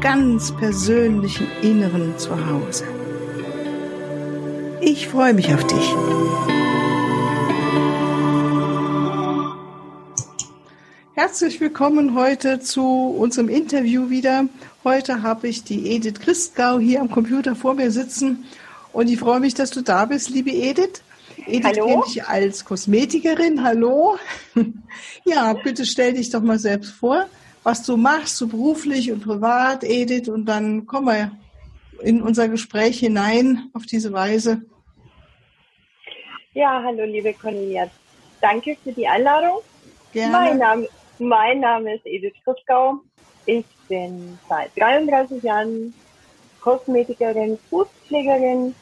ganz persönlichen Inneren zu Hause. Ich freue mich auf dich. Herzlich willkommen heute zu unserem Interview wieder. Heute habe ich die Edith Christgau hier am Computer vor mir sitzen und ich freue mich, dass du da bist, liebe Edith. Edith Hallo. kenne ich als Kosmetikerin. Hallo. Ja, bitte stell dich doch mal selbst vor, was du machst, so beruflich und privat, Edith, und dann kommen wir in unser Gespräch hinein auf diese Weise. Ja, hallo liebe Cornelia. Danke für die Einladung. Gerne. Mein Name, mein Name ist Edith Christgau. Ich bin seit 33 Jahren Kosmetikerin, Fußpflegerin,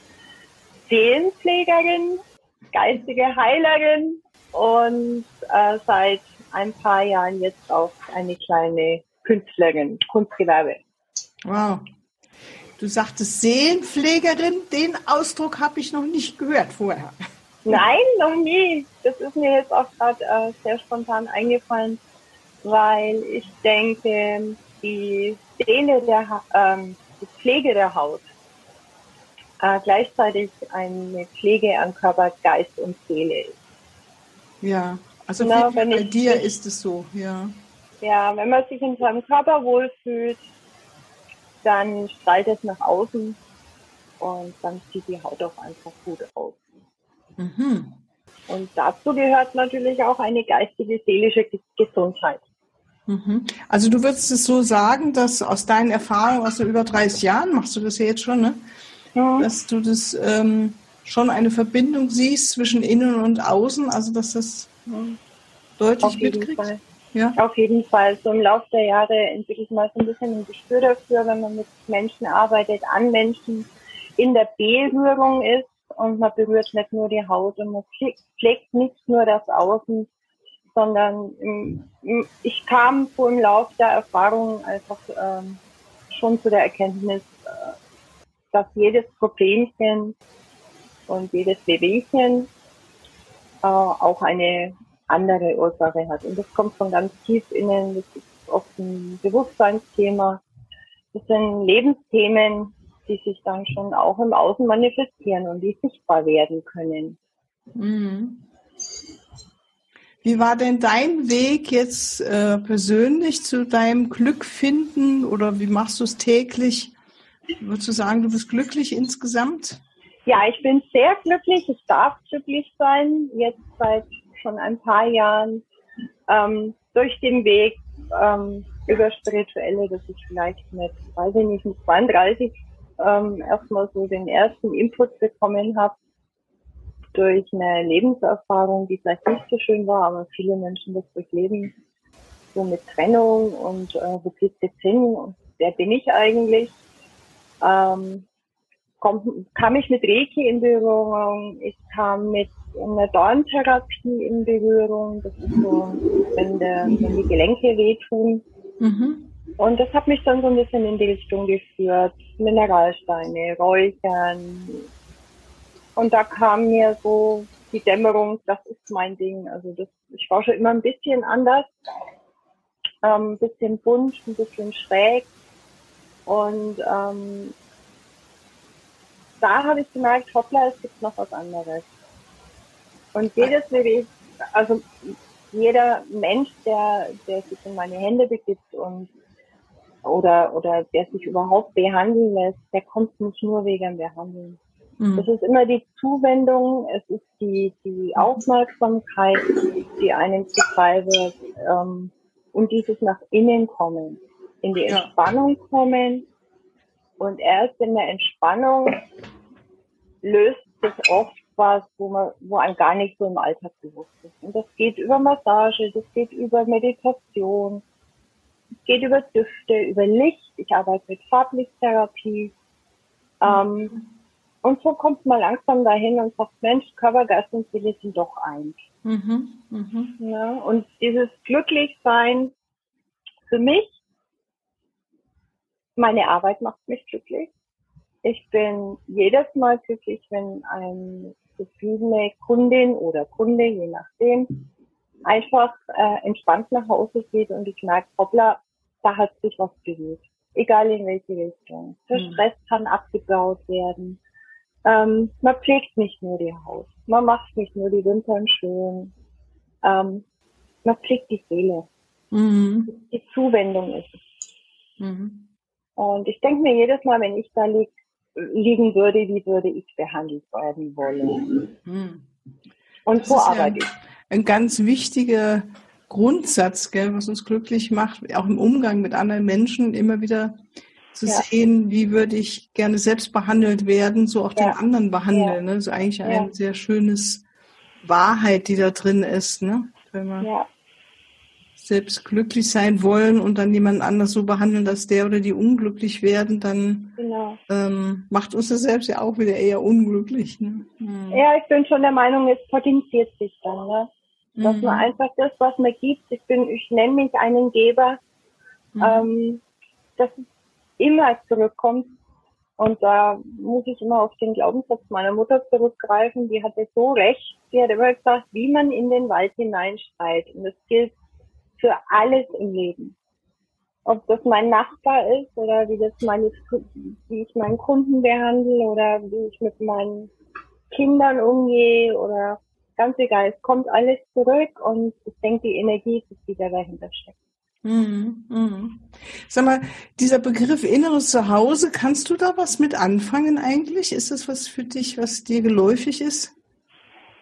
Seelenpflegerin, geistige Heilerin und äh, seit ein paar Jahren jetzt auch eine kleine Künstlerin, Kunstgewerbe. Wow. Du sagtest Seelenpflegerin, den Ausdruck habe ich noch nicht gehört vorher. Nein, noch nie. Das ist mir jetzt auch gerade äh, sehr spontan eingefallen, weil ich denke, die Seele der, ähm, die Pflege der Haut äh, gleichzeitig eine Pflege an Körper, Geist und Seele ist. Ja, also genau, bei dir sich, ist es so, ja. Ja, wenn man sich in seinem Körper wohlfühlt, dann strahlt es nach außen und dann sieht die Haut auch einfach gut aus. Mhm. Und dazu gehört natürlich auch eine geistige, seelische Gesundheit. Mhm. Also du würdest es so sagen, dass aus deinen Erfahrungen aus so über 30 Jahren, machst du das ja jetzt schon, ne? Ja. Dass du das ähm, schon eine Verbindung siehst zwischen innen und außen, also dass das deutlich Auf mitkriegst? Fall. Ja. Auf jeden Fall. So im Laufe der Jahre entwickelt man so ein bisschen ein Gespür dafür, wenn man mit Menschen arbeitet, an Menschen in der Berührung ist und man berührt nicht nur die Haut und man pflegt nicht nur das Außen, sondern ich kam so im Laufe der Erfahrung einfach ähm, schon zu der Erkenntnis, äh, dass jedes Problemchen und jedes Wehwehchen äh, auch eine andere Ursache hat. Und das kommt von ganz tief innen, das ist oft ein Bewusstseinsthema. Das sind Lebensthemen, die sich dann schon auch im Außen manifestieren und die sichtbar werden können. Mhm. Wie war denn dein Weg jetzt äh, persönlich zu deinem Glück finden oder wie machst du es täglich? Würdest du sagen, du bist glücklich insgesamt? Ja, ich bin sehr glücklich. Ich darf glücklich sein. Jetzt seit schon ein paar Jahren ähm, durch den Weg ähm, über Spirituelle, dass ich vielleicht mit, weiß ich nicht, mit 32 ähm, erstmal so den ersten Input bekommen habe durch eine Lebenserfahrung, die vielleicht nicht so schön war, aber viele Menschen das durchleben, so mit Trennung und äh, wo geht jetzt hin und wer bin ich eigentlich? Ähm, komm, kam ich mit Reiki in Berührung, ich kam mit einer Dorntherapie in Berührung, das ist so, wenn, der, wenn die Gelenke wehtun. Mhm. Und das hat mich dann so ein bisschen in die Richtung geführt. Mineralsteine, Räuchern, und da kam mir so die Dämmerung, das ist mein Ding. Also das, ich war schon immer ein bisschen anders, ähm, ein bisschen bunt, ein bisschen schräg. Und ähm, da habe ich gemerkt, hoppla, es gibt noch was anderes. Und jedes also jeder Mensch, der, der sich in meine Hände begibt und oder oder der sich überhaupt behandeln lässt, der kommt nicht nur wegen Behandeln. Mhm. Es ist immer die Zuwendung, es ist die, die Aufmerksamkeit, die einem zuteil wird ähm, und dieses nach innen kommen, in die Entspannung kommen und erst in der Entspannung löst sich oft was, wo man, wo einem gar nicht so im Alltag bewusst ist. Und das geht über Massage, das geht über Meditation, es geht über Düfte, über Licht. Ich arbeite mit Farblichttherapie. Ähm, und so kommt man langsam dahin und sagt, Mensch, Körper, Geist und Seele sind doch eins. Mhm, mh. ja, und dieses Glücklichsein für mich, meine Arbeit macht mich glücklich. Ich bin jedes Mal glücklich, wenn eine zufriedene Kundin oder Kunde, je nachdem, einfach äh, entspannt nach Hause geht und ich merke, hoppla, da hat sich was bewegt. Egal in welche Richtung. Der mhm. Stress kann abgebaut werden ähm, man pflegt nicht nur die Haut, man macht nicht nur die Wimpern schön, ähm, man pflegt die Seele. Mhm. Die Zuwendung ist es. Mhm. Und ich denke mir jedes Mal, wenn ich da lieg, liegen würde, wie würde ich behandelt werden wollen. Mhm. Und das so arbeite ja ich. Ein ganz wichtiger Grundsatz, gell, was uns glücklich macht, auch im Umgang mit anderen Menschen, immer wieder zu ja. sehen, wie würde ich gerne selbst behandelt werden, so auch ja. den anderen behandeln. Ja. Ne? Das ist eigentlich ein sehr schönes Wahrheit, die da drin ist, ne? Wenn wir selbst glücklich sein wollen und dann jemand anders so behandeln, dass der oder die unglücklich werden, dann genau. ähm, macht uns das selbst ja auch wieder eher unglücklich. Ne? Hm. Ja, ich bin schon der Meinung, es potenziert sich dann, ne? Dass mhm. man einfach das, was man gibt, ich bin, ich nenne mich einen Geber, mhm. ähm, das ist immer zurückkommt. Und da muss ich immer auf den Glaubenssatz meiner Mutter zurückgreifen. Die hatte so recht. Die hat immer gesagt, wie man in den Wald hineinschreit. Und das gilt für alles im Leben. Ob das mein Nachbar ist oder wie das meine, wie ich meinen Kunden behandle oder wie ich mit meinen Kindern umgehe oder ganz egal. Es kommt alles zurück und ich denke, die Energie ist, die da dahinter steckt. Mhm, mhm. Sag mal, dieser Begriff inneres Zuhause, kannst du da was mit anfangen eigentlich? Ist das was für dich, was dir geläufig ist?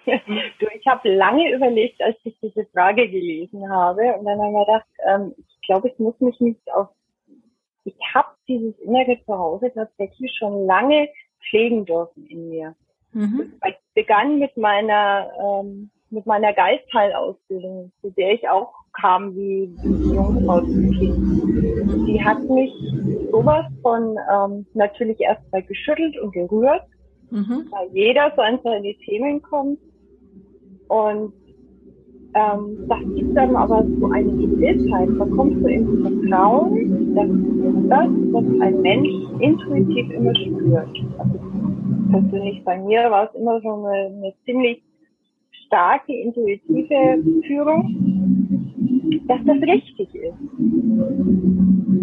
du, ich habe lange überlegt, als ich diese Frage gelesen habe und dann habe ich gedacht, ähm, ich glaube, ich muss mich nicht auf, ich habe dieses innere Zuhause tatsächlich schon lange pflegen dürfen in mir. Mhm. Ich begann mit meiner ähm, mit meiner Geistheilausbildung, zu der ich auch kam wie Jungfrau zum Kind. Die hat mich sowas von ähm, natürlich erst mal geschüttelt und gerührt, mhm. weil jeder so an seine Themen kommt. Und ähm, das gibt dann aber so eine Gewissheit, man kommt so ins Vertrauen, dass das, was ein Mensch intuitiv immer spürt. Also persönlich bei mir war es immer so eine, eine ziemlich starke intuitive Führung, dass das richtig ist.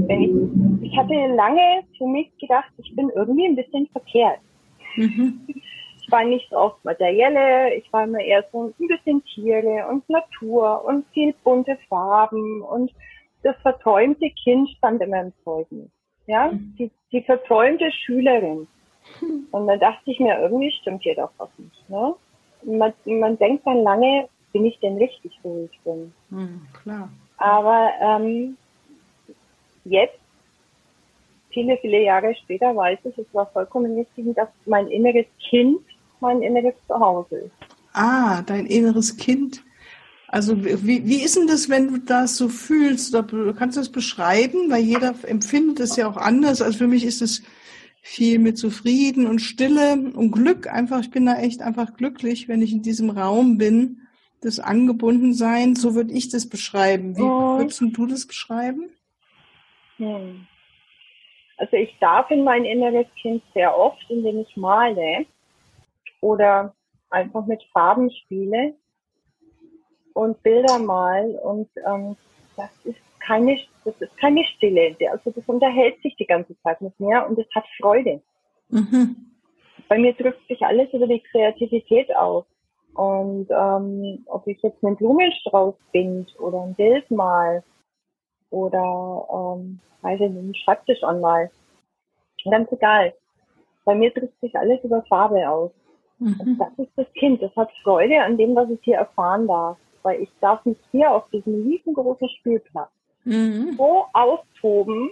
Ich, ich hatte lange für mich gedacht, ich bin irgendwie ein bisschen verkehrt. Mhm. Ich war nicht so oft materielle, ich war immer eher so ein bisschen Tiere und Natur und viel bunte Farben und das verträumte Kind stand immer im Zeugnis. Ja, mhm. die, die verträumte Schülerin. Und dann dachte ich mir, irgendwie stimmt hier doch was nicht. Ne? man, man denkt dann lange, bin ich denn richtig, wo ich bin? Hm, klar. Aber ähm, jetzt, viele, viele Jahre später, weiß ich, es war vollkommen richtig, dass mein inneres Kind mein inneres Zuhause ist. Ah, dein inneres Kind. Also wie, wie ist denn das, wenn du das so fühlst? Kannst du das beschreiben? Weil jeder empfindet es ja auch anders. Also für mich ist es viel mit Zufrieden und Stille und Glück. Einfach, ich bin da echt einfach glücklich, wenn ich in diesem Raum bin, das Angebundensein. So würde ich das beschreiben. Wie oh. würdest du das beschreiben? Hm. Also ich darf in mein inneres Kind sehr oft, indem ich male oder einfach mit Farben spiele und Bilder mal und ähm, das ist keine, das ist keine Stille. Also das unterhält sich die ganze Zeit mit mir und es hat Freude. Mhm. Bei mir drückt sich alles über die Kreativität aus. Und ähm, ob ich jetzt einen Blumenstrauß bin oder ein Bild mal oder ähm, weiß ich, einen Schreibtisch anmal, ganz egal. Bei mir drückt sich alles über Farbe aus. Mhm. Das ist das Kind. Das hat Freude an dem, was ich hier erfahren darf. Weil ich darf mich hier auf diesem riesengroßen Spielplatz mhm. so austoben.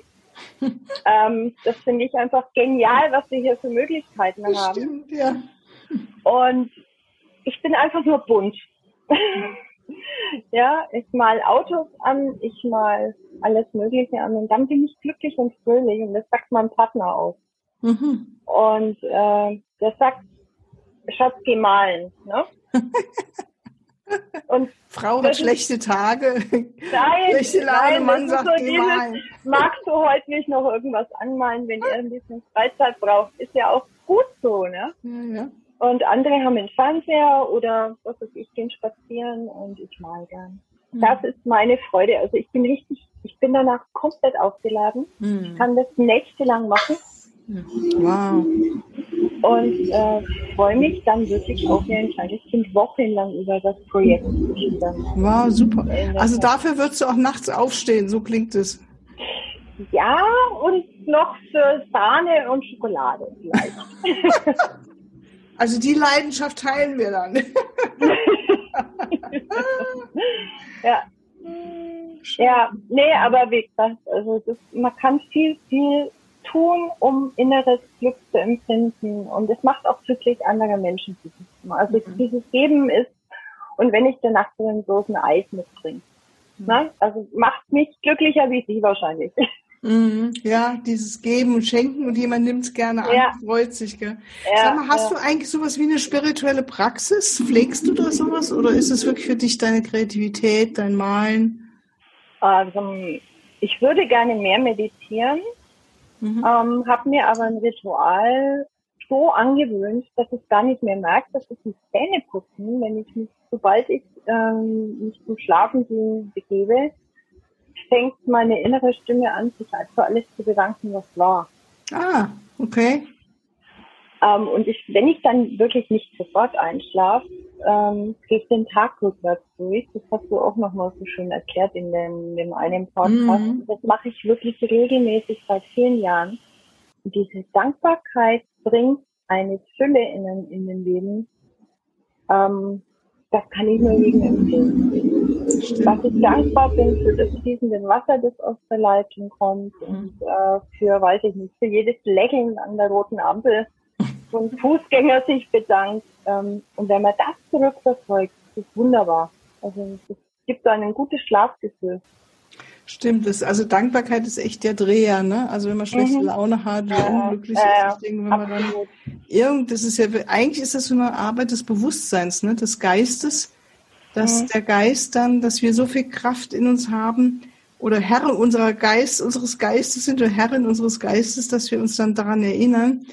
ähm, das finde ich einfach genial, was wir hier für Möglichkeiten das haben. Stimmt, ja. Und ich bin einfach nur bunt. ja, ich mal Autos an, ich mal alles Mögliche an und dann bin ich glücklich und fröhlich und das sagt mein Partner auch. Mhm. Und äh, der sagt, Schatz, geh malen. Ne? Und Frau hat schlechte Tage, nein, schlechte Laune, nein, Mann sagt, so geh dieses, magst du heute nicht noch irgendwas anmalen, wenn ihr ein bisschen Freizeit braucht, ist ja auch gut so, ne? Ja, ja. Und andere haben einen Fernseher oder was weiß ich, gehen spazieren und ich mal gern. Mhm. Das ist meine Freude. Also ich bin richtig, ich bin danach komplett aufgeladen. Mhm. Ich kann das nächtelang machen. Wow. Und äh, freue mich dann wirklich auch wie ein kleines Kind wochenlang über das Projekt zu Wow, super. Also dafür würdest du auch nachts aufstehen, so klingt es. Ja, und noch für Sahne und Schokolade vielleicht. also die Leidenschaft teilen wir dann. ja. Ja, nee, aber wie gesagt, also das, man kann viel, viel tun, um inneres Glück zu empfinden. Und es macht auch glücklich, andere Menschen zu wissen. Also mhm. dieses Geben ist, und wenn ich danach so einen Dosen Eis mitbringe, mhm. ne? also macht mich glücklicher wie Sie wahrscheinlich. Mhm. Ja, dieses Geben und Schenken und jemand nimmt es gerne an, ja. freut sich. Gell? Ja, Sag mal, hast ja. du eigentlich sowas wie eine spirituelle Praxis? Pflegst du da sowas oder ist es wirklich für dich deine Kreativität, dein Malen? Also, ich würde gerne mehr meditieren. Mhm. Ähm, habe mir aber ein Ritual so angewöhnt, dass ich gar nicht mehr merke, dass ich die Zähne putzen, wenn ich mich, sobald ich ähm, mich zum Schlafen gehen begebe, fängt meine innere Stimme an, sich halt für alles zu bedanken, was war. Ah, okay. Ähm, und ich, wenn ich dann wirklich nicht sofort einschlafe, ähm, gehe ich den Tag rückwärts durch. Das hast du auch nochmal so schön erklärt in dem, dem einen Podcast. Mhm. Das mache ich wirklich regelmäßig seit vielen Jahren. Und diese Dankbarkeit bringt eine Fülle in, in den Leben. Ähm, das kann ich nur jedem empfehlen. Was ich dankbar bin für das fließende Wasser, das aus der Leitung kommt und äh, für, weiß ich nicht, für jedes Lächeln an der roten Ampel ein Fußgänger sich bedankt. Ähm, und wenn man das zurückverfolgt, ist es wunderbar. Also es gibt da ein gutes Schlafgefühl. Stimmt, das, also Dankbarkeit ist echt der Dreher, ne? Also wenn man schlechte mhm. Laune hat ja, unglücklich äh, ist, ich denke, wenn man dann irgend, das ist ja, eigentlich ist das so eine Arbeit des Bewusstseins, ne? Des Geistes, dass mhm. der Geist dann, dass wir so viel Kraft in uns haben oder Herr unserer Geist, unseres Geistes sind oder Herrin unseres Geistes, dass wir uns dann daran erinnern,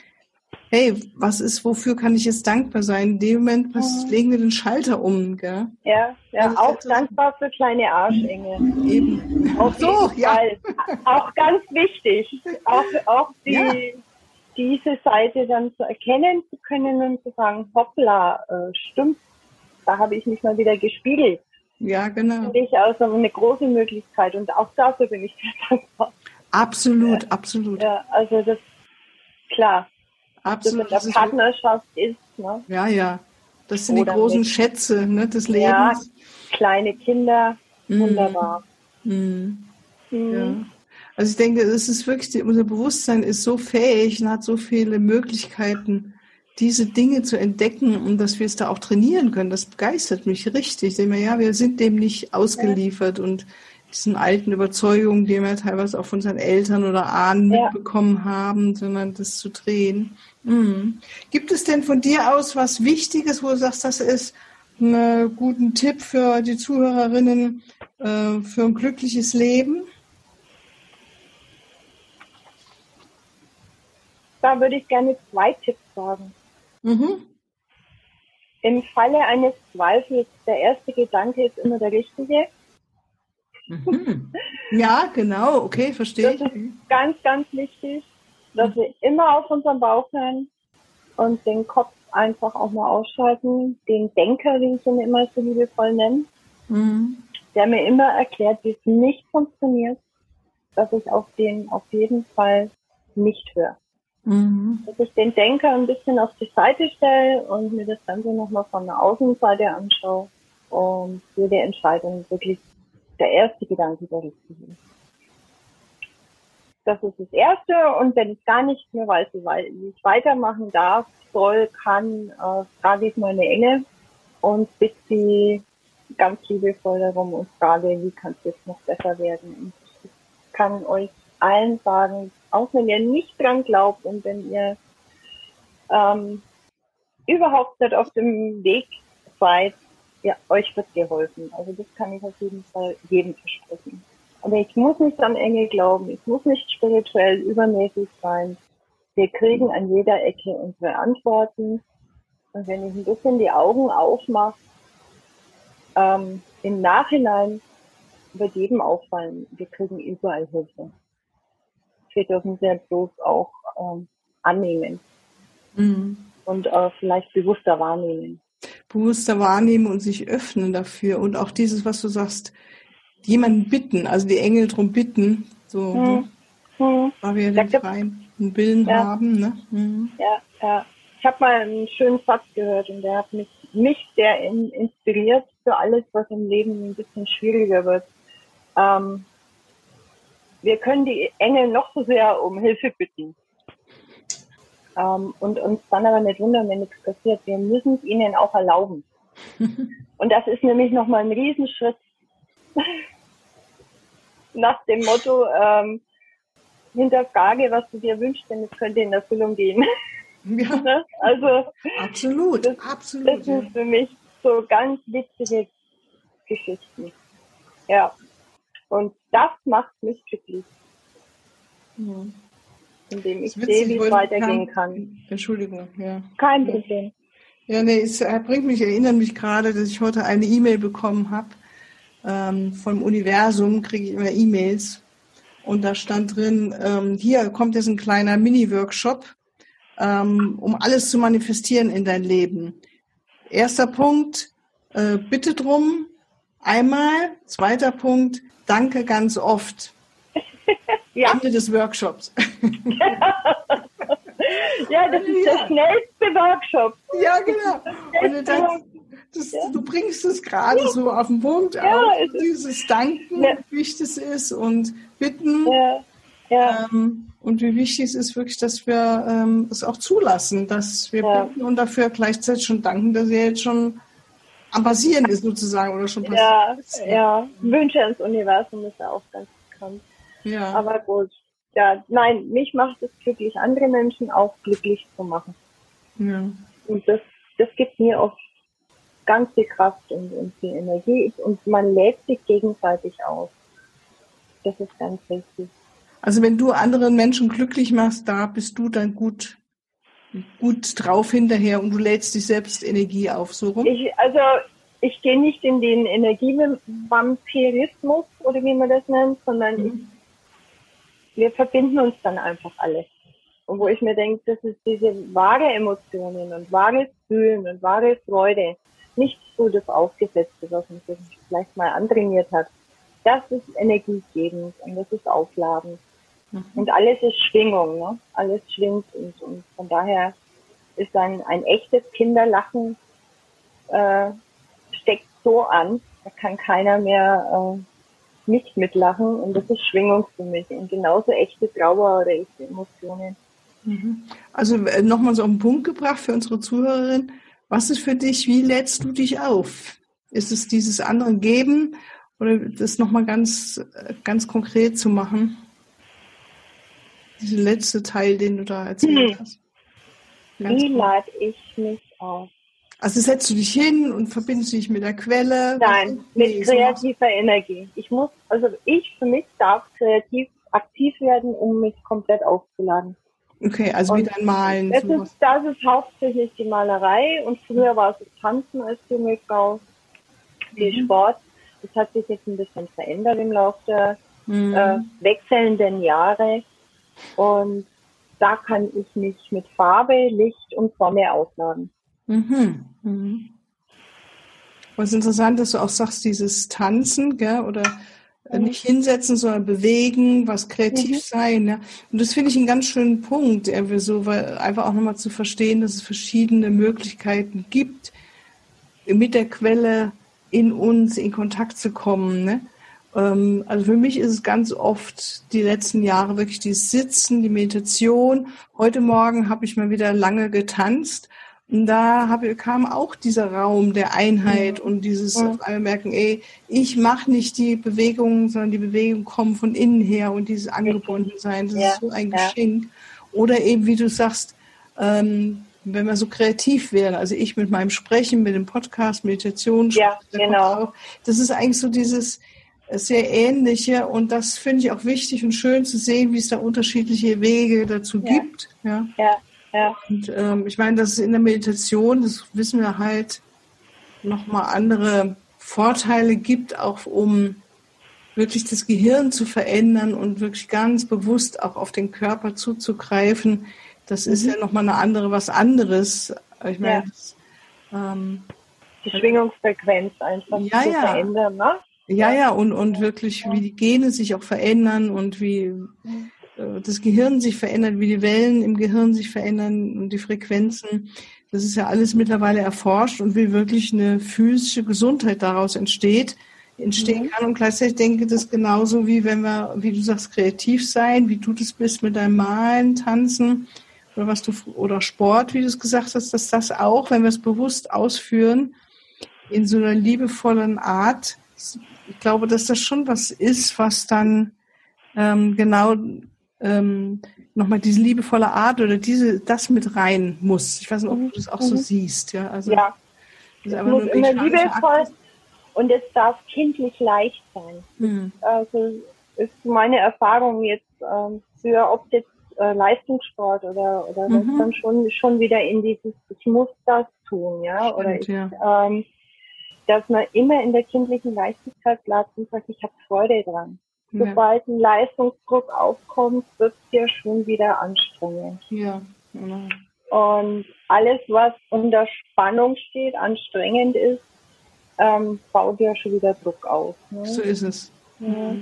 hey, was ist, wofür kann ich jetzt dankbar sein? In dem Moment was, mhm. legen wir den Schalter um, gell? Ja, ja auch dankbar für kleine Arschengel. Eben. Auf so, ja. Fall. Auch ganz wichtig. Auch, auch die, ja. diese Seite dann zu erkennen zu können und zu sagen, hoppla, äh, stimmt, da habe ich mich mal wieder gespiegelt. Ja, genau. Finde ich also eine große Möglichkeit und auch dafür bin ich sehr dankbar. Absolut, ja. absolut. Ja, also das, klar, Absolut. Das der Partnerschaft ist. Ne? Ja, ja. Das sind Oder die großen mit, Schätze ne, des Lebens. Ja, kleine Kinder, mhm. wunderbar. Mhm. Mhm. Ja. Also ich denke, es ist wirklich, unser Bewusstsein ist so fähig und hat so viele Möglichkeiten, diese Dinge zu entdecken und dass wir es da auch trainieren können. Das begeistert mich richtig. Ich denke mir, ja, wir sind dem nicht ausgeliefert und diesen alten Überzeugungen, die wir teilweise auch von seinen Eltern oder Ahnen ja. mitbekommen haben, sondern das zu drehen. Mhm. Gibt es denn von dir aus was Wichtiges, wo du sagst, das ist ein guter Tipp für die Zuhörerinnen äh, für ein glückliches Leben? Da würde ich gerne zwei Tipps sagen. Mhm. Im Falle eines Zweifels, der erste Gedanke ist immer der richtige. Mhm. Ja, genau, okay, verstehe ich. Das ist ganz, ganz wichtig, dass wir immer auf unseren Bauch hören und den Kopf einfach auch mal ausschalten. Den Denker, wie ich ihn immer so liebevoll nenne, mhm. der mir immer erklärt, wie es nicht funktioniert, dass ich auf den auf jeden Fall nicht höre. Mhm. Dass ich den Denker ein bisschen auf die Seite stelle und mir das Ganze nochmal von der Außenseite anschaue und jede Entscheidung wirklich der erste Gedanke der richtige. Das ist das Erste. Und wenn ich gar nicht mehr weiß, wie ich weitermachen darf, soll, kann, äh, frage ich meine Engel und bitte sie ganz liebevoll darum und frage, wie kann es jetzt noch besser werden. Und kann euch allen sagen, auch wenn ihr nicht dran glaubt und wenn ihr ähm, überhaupt nicht auf dem Weg seid, ja, euch wird geholfen. Also das kann ich auf jeden Fall jedem versprechen. Aber ich muss nicht an Engel glauben, ich muss nicht spirituell übermäßig sein. Wir kriegen an jeder Ecke unsere Antworten. Und wenn ich ein bisschen die Augen aufmache, ähm, im Nachhinein wird jedem auffallen, wir kriegen überall Hilfe. Wir dürfen sehr bloß auch ähm, annehmen mhm. und äh, vielleicht bewusster wahrnehmen. Bewusster wahrnehmen und sich öffnen dafür und auch dieses, was du sagst, jemanden bitten, also die Engel drum bitten, so, mhm. Mhm. weil wir den freien Willen ja. haben. Ne? Mhm. Ja, ja. Ich habe mal einen schönen Satz gehört und der hat mich, mich sehr in, inspiriert für alles, was im Leben ein bisschen schwieriger wird. Ähm, wir können die Engel noch so sehr um Hilfe bitten. Ähm, und uns dann aber nicht wundern, wenn nichts passiert. Wir müssen es ihnen auch erlauben. und das ist nämlich nochmal ein Riesenschritt nach dem Motto, ähm, hinterfrage, was du dir wünschst, denn es könnte in Erfüllung gehen. Ja. Ne? also absolut, das, absolut. Das sind für mich so ganz witzige Geschichten. Ja. Und das macht mich glücklich. Mhm. Indem ich sehe, wie es weitergehen kann. Entschuldigung, ja. Kein Problem. Ja, nee, es bringt mich, erinnert mich gerade, dass ich heute eine E-Mail bekommen habe. Ähm, vom Universum kriege ich immer E-Mails. Und da stand drin, ähm, hier kommt jetzt ein kleiner Mini-Workshop, ähm, um alles zu manifestieren in dein Leben. Erster Punkt, äh, bitte drum, einmal. Zweiter Punkt, danke ganz oft. ja. Ende des Workshops. ja, das ist ja. der schnellste Workshop. Ja, genau. Denkst, das, ja. du bringst es gerade ja. so auf den Punkt ja, auf, dieses Danken, wie wichtig es ist und Bitten. Ähm, und wie wichtig es ist wirklich, dass wir ähm, es auch zulassen, dass wir bitten und dafür gleichzeitig schon danken, dass er jetzt schon am Passieren ist sozusagen oder schon passiert ja. Ja, Wünsche ins Universum ist ja auch ganz bekannt. Ja. Aber gut. Ja, nein, mich macht es glücklich, andere Menschen auch glücklich zu machen. Ja. Und das, das gibt mir auch ganz viel Kraft und, und viel Energie und man lädt sich gegenseitig aus. Das ist ganz wichtig. Also wenn du anderen Menschen glücklich machst, da bist du dann gut gut drauf hinterher und du lädst dich selbst Energie auf, so rum? Ich, also ich gehe nicht in den Energievampirismus oder wie man das nennt, sondern mhm. Wir verbinden uns dann einfach alle. Und wo ich mir denke, das ist diese wahre Emotionen und wahres Fühlen und wahre Freude, nicht so das Aufgesetzte, was uns vielleicht mal antrainiert hat. Das ist energiegebend und das ist aufladend. Mhm. Und alles ist Schwingung, ne? Alles schwingt und, und von daher ist ein, ein echtes Kinderlachen äh, steckt so an, da kann keiner mehr äh, nicht mitlachen und das ist Schwingung für mich und genauso echte Trauer oder echte Emotionen. Mhm. Also äh, nochmal so auf den Punkt gebracht für unsere Zuhörerin. Was ist für dich, wie lädst du dich auf? Ist es dieses andere Geben oder das nochmal ganz, äh, ganz konkret zu machen? Dieser letzte Teil, den du da erzählt hm. hast. Ganz Wie lade ich mich auf? Also setzt du dich hin und verbindest dich mit der Quelle? Nein, mit kreativer Energie. Ich muss, also ich für mich darf kreativ aktiv werden, um mich komplett aufzuladen. Okay, also und wieder ein Malen. Das ist, das ist hauptsächlich die Malerei und früher war es Tanzen als junge Frau, die mhm. Sport. Das hat sich jetzt ein bisschen verändert im Laufe der mhm. äh, wechselnden Jahre. Und da kann ich mich mit Farbe, Licht und Sonne aufladen. Mhm. Mhm. Was interessant, dass du auch sagst, dieses Tanzen, gell, oder mhm. nicht hinsetzen, sondern bewegen, was kreativ mhm. sein. Ja. Und das finde ich einen ganz schönen Punkt, so, weil einfach auch nochmal zu verstehen, dass es verschiedene Möglichkeiten gibt, mit der Quelle in uns in Kontakt zu kommen. Ne? Ähm, also für mich ist es ganz oft die letzten Jahre wirklich die Sitzen, die Meditation. Heute Morgen habe ich mal wieder lange getanzt da habe, kam auch dieser Raum der Einheit und dieses Ja. auf einmal merken, ey, ich mache nicht die Bewegungen, sondern die Bewegungen kommen von innen her und dieses Angebundensein, das Ja, ist so ein ja. Geschenk. Oder eben, wie du sagst, ähm, wenn wir so kreativ wären, also ich mit meinem Sprechen, mit dem Podcast, Meditation, Ja, genau. auch, das ist eigentlich so dieses äh, sehr ähnliche und das finde ich auch wichtig und schön zu sehen, wie es da unterschiedliche Wege dazu gibt. Ja. Ja, Und ähm, ich meine, dass es in der Meditation, das wissen wir halt, nochmal andere Vorteile gibt, auch um wirklich das Gehirn zu verändern und wirklich ganz bewusst auch auf den Körper zuzugreifen. Das ist Mhm. ja nochmal eine andere, was anderes. Ich meine, Ja. das, ähm, die Schwingungsfrequenz einfach Ja, zu ja. verändern, ne? ja, ja, und, und wirklich, wie die Gene sich auch verändern und wie äh, das Gehirn sich verändert, wie die Wellen im Gehirn sich verändern und die Frequenzen. Das ist ja alles mittlerweile erforscht und wie wirklich eine physische Gesundheit daraus entsteht, entstehen Mhm. kann. Und gleichzeitig denke ich das genauso wie wenn wir, wie du sagst, kreativ sein, wie du das bist mit deinem Malen, Tanzen oder was du oder Sport, wie du es gesagt hast, dass das auch, wenn wir es bewusst ausführen, in so einer liebevollen Art, ich glaube, dass das schon was ist, was dann ähm, genau ähm, nochmal diese liebevolle Art oder diese das mit rein muss. Ich weiß nicht, ob du das auch so Mhm. siehst, ja. Also Ja, das es muss immer liebevoll Akt. und es darf kindlich leicht sein. Hm. Also ist meine Erfahrung jetzt ähm, für ob jetzt äh, Leistungssport oder oder Mhm. dann schon schon wieder in dieses ich muss das tun, ja oder Stimmt, ich, ja. ähm, dass man immer in der kindlichen Leichtigkeit bleibt und sagt, ich habe Freude dran. Ja. Sobald ein Leistungsdruck aufkommt, wird es ja schon wieder anstrengend. ja, genau. Und alles, was unter Spannung steht, anstrengend ist, ähm, baut ja schon wieder Druck auf. Ne? So ist es. Ja.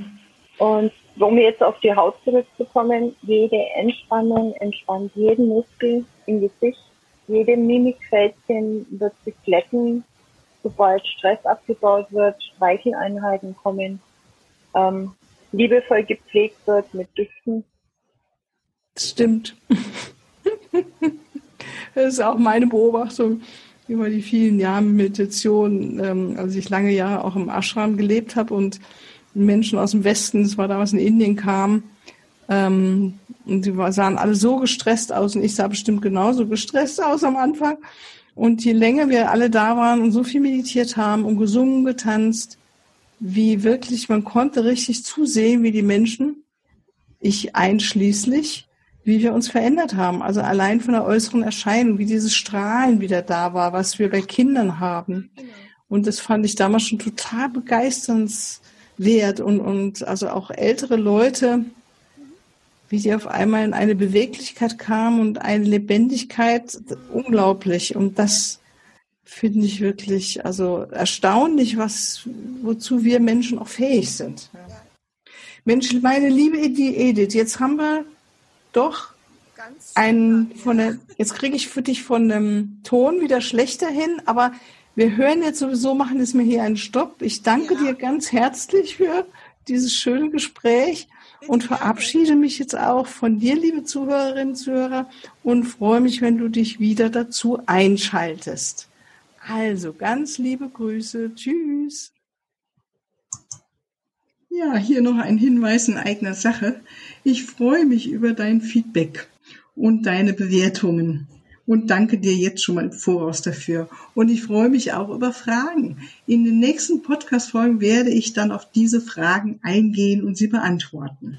Und um jetzt auf die Haut zurückzukommen, jede Entspannung entspannt jeden Muskel im Gesicht. Jede Mimikfältchen wird sich glätten, sobald Stress abgebaut wird, Speicheleinheiten kommen, ähm, liebevoll gepflegt wird mit Düften. Das stimmt. das ist auch meine Beobachtung über die vielen Jahre Meditation, ähm, als ich lange Jahre auch im Ashram gelebt habe und Menschen aus dem Westen, das war damals in Indien, kamen ähm, und die sahen alle so gestresst aus und ich sah bestimmt genauso gestresst aus am Anfang. Und je länger wir alle da waren und so viel meditiert haben und gesungen, getanzt, wie wirklich, man konnte richtig zusehen, wie die Menschen, ich einschließlich, wie wir uns verändert haben. Also allein von der äußeren Erscheinung, wie dieses Strahlen wieder da war, was wir bei Kindern haben. Und das fand ich damals schon total begeisternswert und, und also auch ältere Leute, wie die auf einmal in eine Beweglichkeit kamen und eine Lebendigkeit, unglaublich. Und das finde ich wirklich, also erstaunlich, was, wozu wir Menschen auch fähig sind. Mensch, meine liebe Edith, jetzt haben wir doch ein von der, jetzt kriege ich für dich von dem Ton wieder schlechter hin, aber wir hören jetzt sowieso, machen jetzt mir hier einen Stopp. Ich danke dir ganz herzlich für dieses schöne Gespräch und verabschiede mich jetzt auch von dir, liebe Zuhörerinnen und Zuhörer, und freue mich, wenn du dich wieder dazu einschaltest. Also ganz liebe Grüße. Tschüss. Ja, hier noch ein Hinweis in eigener Sache. Ich freue mich über dein Feedback und deine Bewertungen und danke dir jetzt schon mal im Voraus dafür. Und ich freue mich auch über Fragen. In den nächsten Podcast-Folgen werde ich dann auf diese Fragen eingehen und sie beantworten.